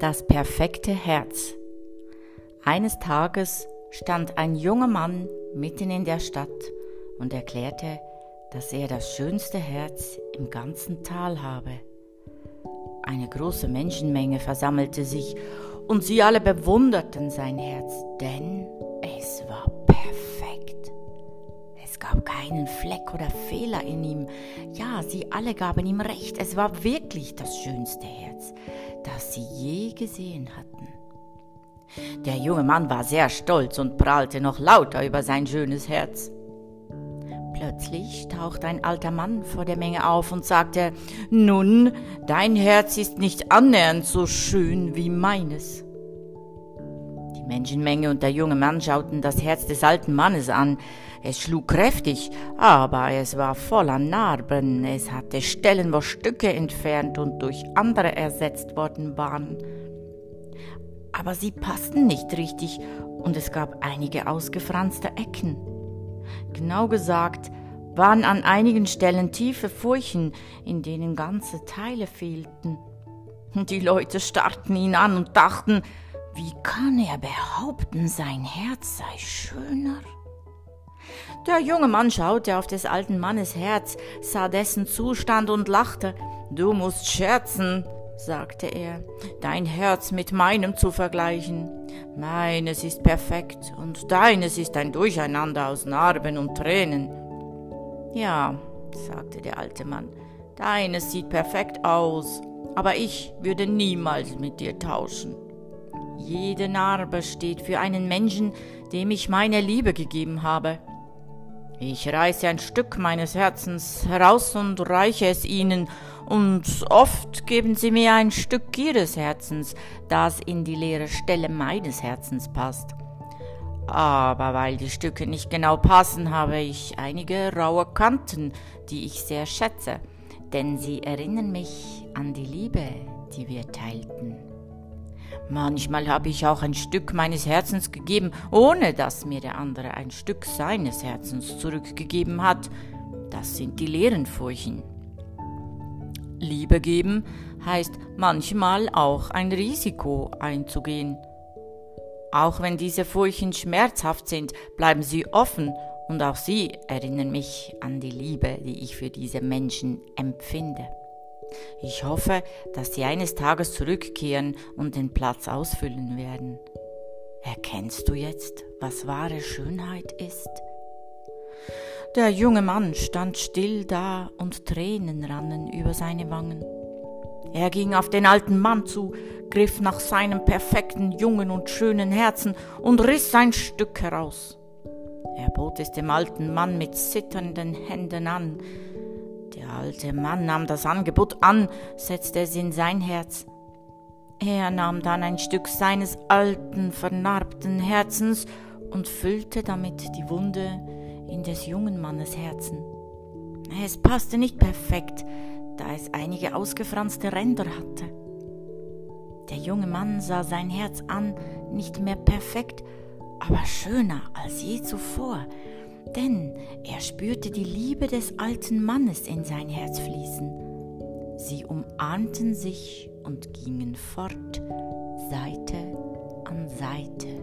Das perfekte Herz. Eines Tages stand ein junger Mann mitten in der Stadt und erklärte, dass er das schönste Herz im ganzen Tal habe. Eine große Menschenmenge versammelte sich und sie alle bewunderten sein Herz, denn es war perfekt. Gab keinen Fleck oder Fehler in ihm. Ja, sie alle gaben ihm recht, es war wirklich das schönste Herz das sie je gesehen hatten. Der junge Mann war sehr stolz und prahlte noch lauter über sein schönes Herz. Plötzlich tauchte ein alter Mann vor der Menge auf und sagte, Nun, dein Herz ist nicht annähernd so schön wie meines. Menschenmenge und der junge Mann schauten das Herz des alten Mannes an. Es schlug kräftig, aber es war voller Narben. Es hatte Stellen, wo Stücke entfernt und durch andere ersetzt worden waren. Aber sie passten nicht richtig und es gab einige ausgefranste Ecken. Genau gesagt waren an einigen Stellen tiefe Furchen, in denen ganze Teile fehlten. Die Leute starrten ihn an und dachten, wie kann er behaupten, sein Herz sei schöner? Der junge Mann schaute auf des alten Mannes Herz, sah dessen Zustand und lachte. Du musst scherzen, sagte er, dein Herz mit meinem zu vergleichen. Meines ist perfekt und deines ist ein Durcheinander aus Narben und Tränen. Ja, sagte der alte Mann, deines sieht perfekt aus, aber ich würde niemals mit dir tauschen. Jede Narbe steht für einen Menschen, dem ich meine Liebe gegeben habe. Ich reiße ein Stück meines Herzens heraus und reiche es ihnen, und oft geben sie mir ein Stück ihres Herzens, das in die leere Stelle meines Herzens passt. Aber weil die Stücke nicht genau passen, habe ich einige raue Kanten, die ich sehr schätze, denn sie erinnern mich an die Liebe, die wir teilten. Manchmal habe ich auch ein Stück meines Herzens gegeben, ohne dass mir der andere ein Stück seines Herzens zurückgegeben hat. Das sind die leeren Furchen. Liebe geben heißt manchmal auch ein Risiko einzugehen. Auch wenn diese Furchen schmerzhaft sind, bleiben sie offen und auch sie erinnern mich an die Liebe, die ich für diese Menschen empfinde. Ich hoffe, dass Sie eines Tages zurückkehren und den Platz ausfüllen werden. Erkennst du jetzt, was wahre Schönheit ist? Der junge Mann stand still da und Tränen rannen über seine Wangen. Er ging auf den alten Mann zu, griff nach seinem perfekten, jungen und schönen Herzen und riss ein Stück heraus. Er bot es dem alten Mann mit zitternden Händen an, der alte Mann nahm das Angebot an, setzte es in sein Herz. Er nahm dann ein Stück seines alten, vernarbten Herzens und füllte damit die Wunde in des jungen Mannes Herzen. Es passte nicht perfekt, da es einige ausgefranste Ränder hatte. Der junge Mann sah sein Herz an, nicht mehr perfekt, aber schöner als je zuvor, denn er spürte die Liebe des alten Mannes in sein Herz fließen. Sie umarmten sich und gingen fort, Seite an Seite.